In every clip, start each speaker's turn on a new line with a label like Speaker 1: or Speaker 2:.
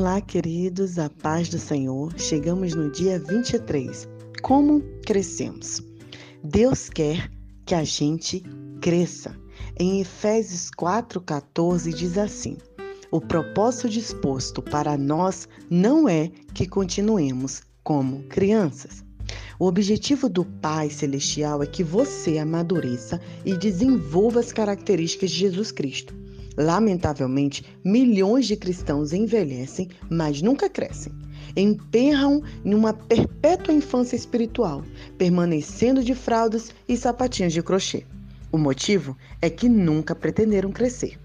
Speaker 1: Olá, queridos, a paz do Senhor. Chegamos no dia 23. Como crescemos? Deus quer que a gente cresça. Em Efésios 4,14 diz assim: O propósito disposto para nós não é que continuemos como crianças. O objetivo do Pai Celestial é que você amadureça e desenvolva as características de Jesus Cristo. Lamentavelmente, milhões de cristãos envelhecem, mas nunca crescem. Emperram em uma perpétua infância espiritual, permanecendo de fraldas e sapatinhos de crochê. O motivo é que nunca pretenderam crescer.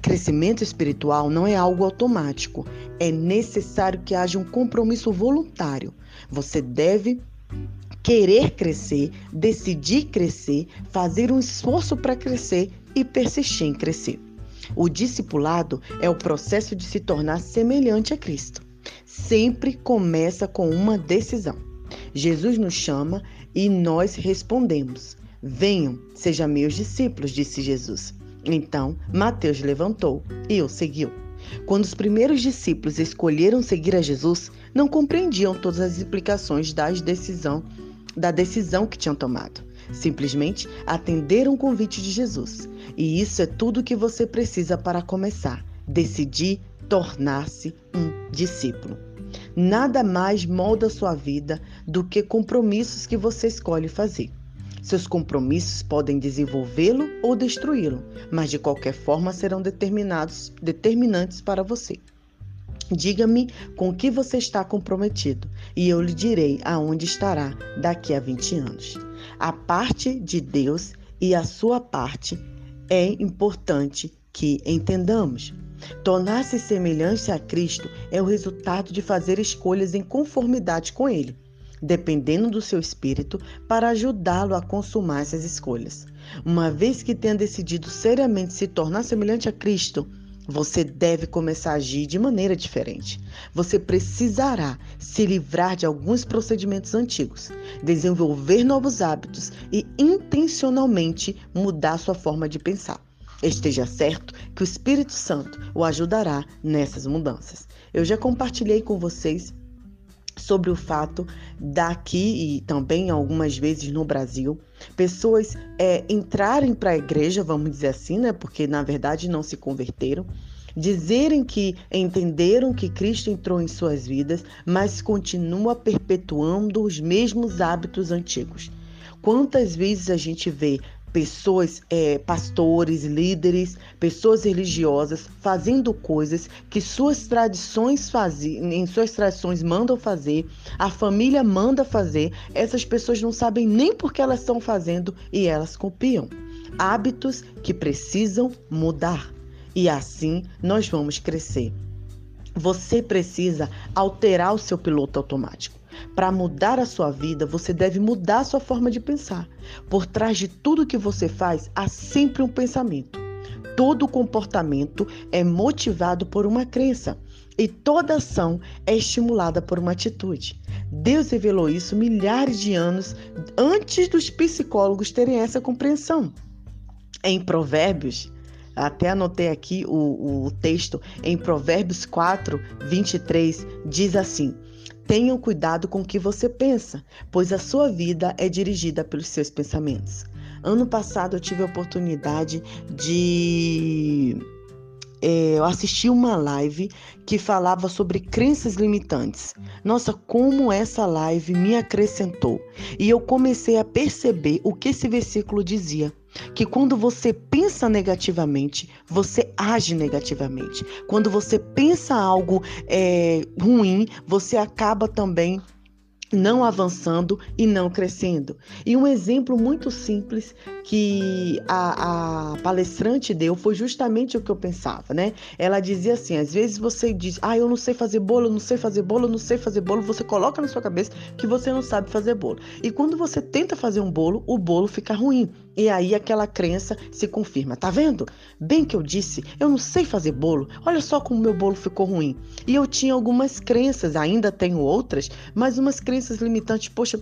Speaker 1: Crescimento espiritual não é algo automático, é necessário que haja um compromisso voluntário. Você deve querer crescer, decidir crescer, fazer um esforço para crescer e persistir em crescer. O discipulado é o processo de se tornar semelhante a Cristo. Sempre começa com uma decisão. Jesus nos chama e nós respondemos: Venham, sejam meus discípulos, disse Jesus. Então, Mateus levantou e o seguiu. Quando os primeiros discípulos escolheram seguir a Jesus, não compreendiam todas as implicações das decisão, da decisão que tinham tomado. Simplesmente atenderam o convite de Jesus. E isso é tudo o que você precisa para começar. Decidir tornar-se um discípulo. Nada mais molda sua vida do que compromissos que você escolhe fazer. Seus compromissos podem desenvolvê-lo ou destruí-lo, mas de qualquer forma serão determinados, determinantes para você. Diga-me com que você está comprometido e eu lhe direi aonde estará daqui a 20 anos. A parte de Deus e a sua parte é importante que entendamos. Tornar-se semelhante a Cristo é o resultado de fazer escolhas em conformidade com Ele, dependendo do seu espírito, para ajudá-lo a consumar essas escolhas. Uma vez que tenha decidido seriamente se tornar semelhante a Cristo, você deve começar a agir de maneira diferente. Você precisará se livrar de alguns procedimentos antigos, desenvolver novos hábitos e intencionalmente mudar sua forma de pensar. Esteja certo que o Espírito Santo o ajudará nessas mudanças. Eu já compartilhei com vocês sobre o fato daqui e também algumas vezes no Brasil, pessoas é, entrarem para a igreja, vamos dizer assim, né? Porque na verdade não se converteram, dizerem que entenderam que Cristo entrou em suas vidas, mas continua perpetuando os mesmos hábitos antigos. Quantas vezes a gente vê pessoas, é, pastores, líderes, pessoas religiosas fazendo coisas que suas tradições fazem, em suas tradições mandam fazer, a família manda fazer, essas pessoas não sabem nem por que elas estão fazendo e elas copiam. Hábitos que precisam mudar. E assim nós vamos crescer. Você precisa alterar o seu piloto automático. Para mudar a sua vida, você deve mudar a sua forma de pensar. Por trás de tudo que você faz, há sempre um pensamento. Todo comportamento é motivado por uma crença e toda ação é estimulada por uma atitude. Deus revelou isso milhares de anos antes dos psicólogos terem essa compreensão. Em Provérbios, até anotei aqui o, o texto, em Provérbios 4, 23, diz assim: Tenham cuidado com o que você pensa, pois a sua vida é dirigida pelos seus pensamentos. Ano passado eu tive a oportunidade de é, uma live que falava sobre crenças limitantes. Nossa, como essa live me acrescentou. E eu comecei a perceber o que esse versículo dizia que quando você pensa negativamente, você age negativamente. Quando você pensa algo é, ruim, você acaba também não avançando e não crescendo. E um exemplo muito simples que a, a, palestrante deu foi justamente o que eu pensava, né? Ela dizia assim: às vezes você diz, ah, eu não sei fazer bolo, eu não sei fazer bolo, eu não sei fazer bolo, você coloca na sua cabeça que você não sabe fazer bolo. E quando você tenta fazer um bolo, o bolo fica ruim. E aí aquela crença se confirma. Tá vendo? Bem que eu disse, eu não sei fazer bolo. Olha só como meu bolo ficou ruim. E eu tinha algumas crenças, ainda tenho outras, mas umas crenças limitantes. Poxa,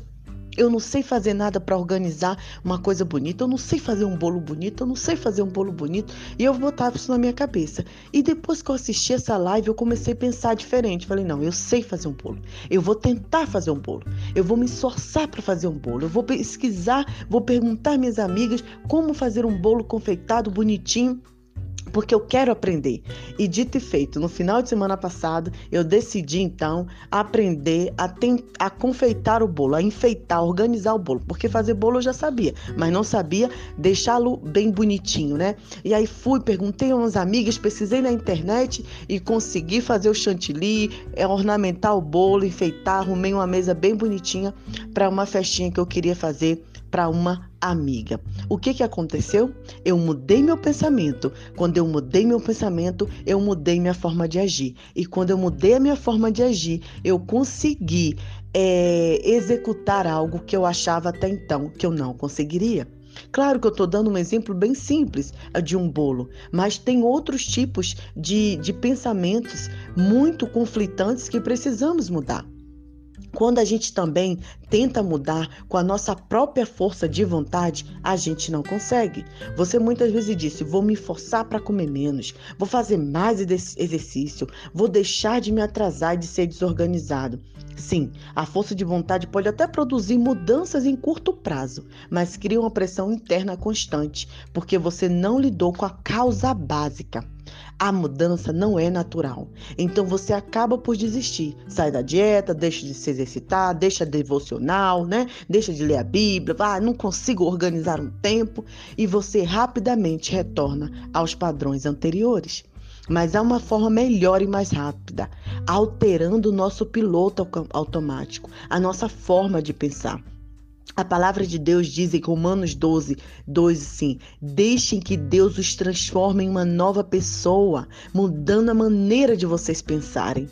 Speaker 1: Eu não sei fazer nada para organizar uma coisa bonita, eu não sei fazer um bolo bonito, eu não sei fazer um bolo bonito. E eu botava isso na minha cabeça. E depois que eu assisti essa live, eu comecei a pensar diferente. Falei, não, eu sei fazer um bolo. Eu vou tentar fazer um bolo. Eu vou me esforçar para fazer um bolo. Eu vou pesquisar, vou perguntar minhas amigas como fazer um bolo confeitado bonitinho porque eu quero aprender. E dito e feito, no final de semana passado, eu decidi então aprender a, a confeitar o bolo, a enfeitar, a organizar o bolo, porque fazer bolo eu já sabia, mas não sabia deixá-lo bem bonitinho, né? E aí fui, perguntei a umas amigas, pesquisei na internet e consegui fazer o chantilly, é, ornamentar o bolo, enfeitar, arrumei uma mesa bem bonitinha para uma festinha que eu queria fazer para uma amiga. O que que aconteceu? Eu mudei meu pensamento. Quando eu mudei meu pensamento, eu mudei minha forma de agir. E quando eu mudei a minha forma de agir, eu consegui é, executar algo que eu achava até então que eu não conseguiria. Claro que eu estou dando um exemplo bem simples de um bolo, mas tem outros tipos de, de pensamentos muito conflitantes que precisamos mudar. Quando a gente também tenta mudar com a nossa própria força de vontade, a gente não consegue. Você muitas vezes disse: vou me forçar para comer menos, vou fazer mais exercício, vou deixar de me atrasar e de ser desorganizado. Sim, a força de vontade pode até produzir mudanças em curto prazo, mas cria uma pressão interna constante, porque você não lidou com a causa básica. A mudança não é natural. Então você acaba por desistir. Sai da dieta, deixa de se exercitar, deixa devocional, né? Deixa de ler a Bíblia, ah, não consigo organizar um tempo e você rapidamente retorna aos padrões anteriores. Mas há uma forma melhor e mais rápida, alterando o nosso piloto automático, a nossa forma de pensar. A palavra de Deus diz em Romanos 12, 2 assim: Deixem que Deus os transforme em uma nova pessoa, mudando a maneira de vocês pensarem.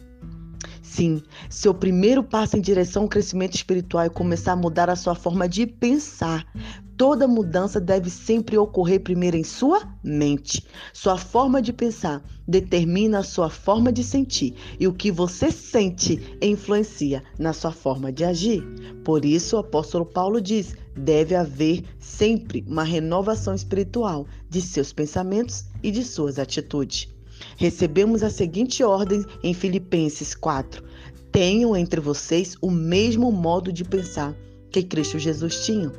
Speaker 1: Sim, seu primeiro passo em direção ao crescimento espiritual é começar a mudar a sua forma de pensar. Toda mudança deve sempre ocorrer primeiro em sua mente. Sua forma de pensar determina a sua forma de sentir, e o que você sente influencia na sua forma de agir. Por isso, o apóstolo Paulo diz: deve haver sempre uma renovação espiritual de seus pensamentos e de suas atitudes. Recebemos a seguinte ordem em Filipenses 4: Tenham entre vocês o mesmo modo de pensar que Cristo Jesus tinha.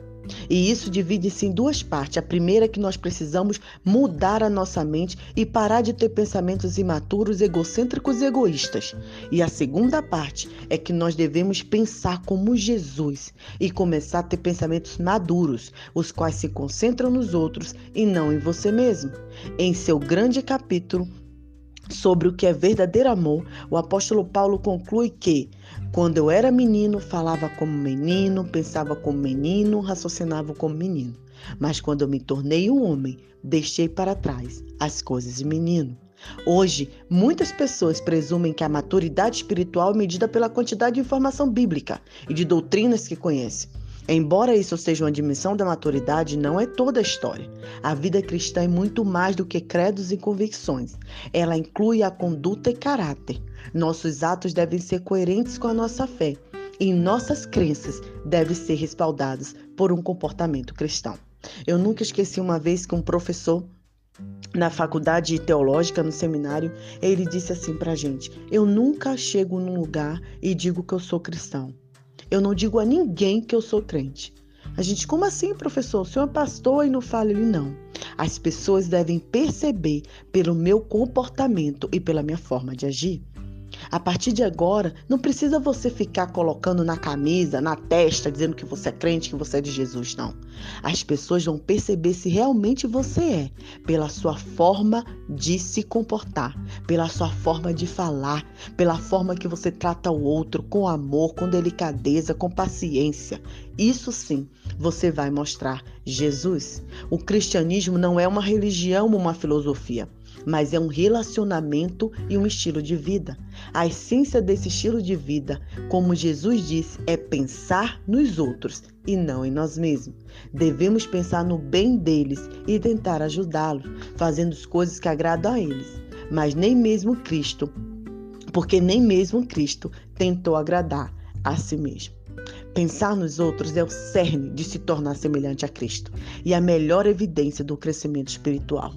Speaker 1: E isso divide-se em duas partes. A primeira é que nós precisamos mudar a nossa mente e parar de ter pensamentos imaturos, egocêntricos e egoístas. E a segunda parte é que nós devemos pensar como Jesus e começar a ter pensamentos maduros, os quais se concentram nos outros e não em você mesmo. Em seu grande capítulo, sobre o que é verdadeiro amor, o apóstolo Paulo conclui que, quando eu era menino, falava como menino, pensava como menino, raciocinava como menino. Mas quando eu me tornei um homem, deixei para trás as coisas de menino. Hoje, muitas pessoas presumem que a maturidade espiritual é medida pela quantidade de informação bíblica e de doutrinas que conhecem. Embora isso seja uma dimensão da maturidade, não é toda a história. A vida cristã é muito mais do que credos e convicções. Ela inclui a conduta e caráter. Nossos atos devem ser coerentes com a nossa fé e nossas crenças devem ser respaldadas por um comportamento cristão. Eu nunca esqueci uma vez que um professor na faculdade teológica, no seminário, ele disse assim pra gente: Eu nunca chego num lugar e digo que eu sou cristão. Eu não digo a ninguém que eu sou crente. A gente, como assim, professor? O senhor é pastor e não fala ele não. As pessoas devem perceber pelo meu comportamento e pela minha forma de agir. A partir de agora, não precisa você ficar colocando na camisa, na testa, dizendo que você é crente, que você é de Jesus, não. As pessoas vão perceber se realmente você é, pela sua forma de se comportar, pela sua forma de falar, pela forma que você trata o outro com amor, com delicadeza, com paciência. Isso sim, você vai mostrar Jesus. O cristianismo não é uma religião uma filosofia mas é um relacionamento e um estilo de vida. A essência desse estilo de vida, como Jesus disse, é pensar nos outros e não em nós mesmos. Devemos pensar no bem deles e tentar ajudá-los, fazendo as coisas que agradam a eles. Mas nem mesmo Cristo, porque nem mesmo Cristo tentou agradar a si mesmo. Pensar nos outros é o cerne de se tornar semelhante a Cristo e a melhor evidência do crescimento espiritual.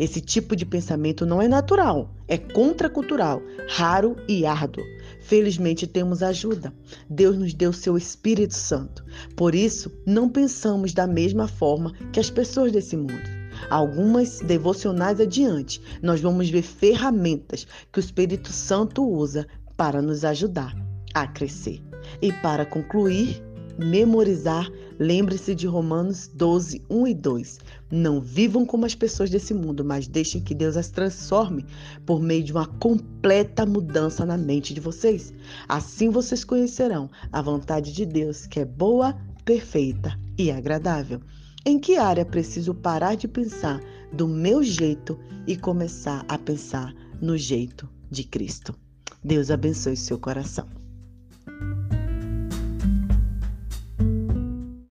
Speaker 1: Esse tipo de pensamento não é natural, é contracultural, raro e árduo. Felizmente temos ajuda. Deus nos deu seu Espírito Santo. Por isso, não pensamos da mesma forma que as pessoas desse mundo. Algumas devocionais adiante, nós vamos ver ferramentas que o Espírito Santo usa para nos ajudar a crescer. E para concluir, memorizar, lembre-se de Romanos 12, 1 e 2. Não vivam como as pessoas desse mundo, mas deixem que Deus as transforme por meio de uma completa mudança na mente de vocês. Assim vocês conhecerão a vontade de Deus, que é boa, perfeita e agradável. Em que área preciso parar de pensar do meu jeito e começar a pensar no jeito de Cristo? Deus abençoe seu coração.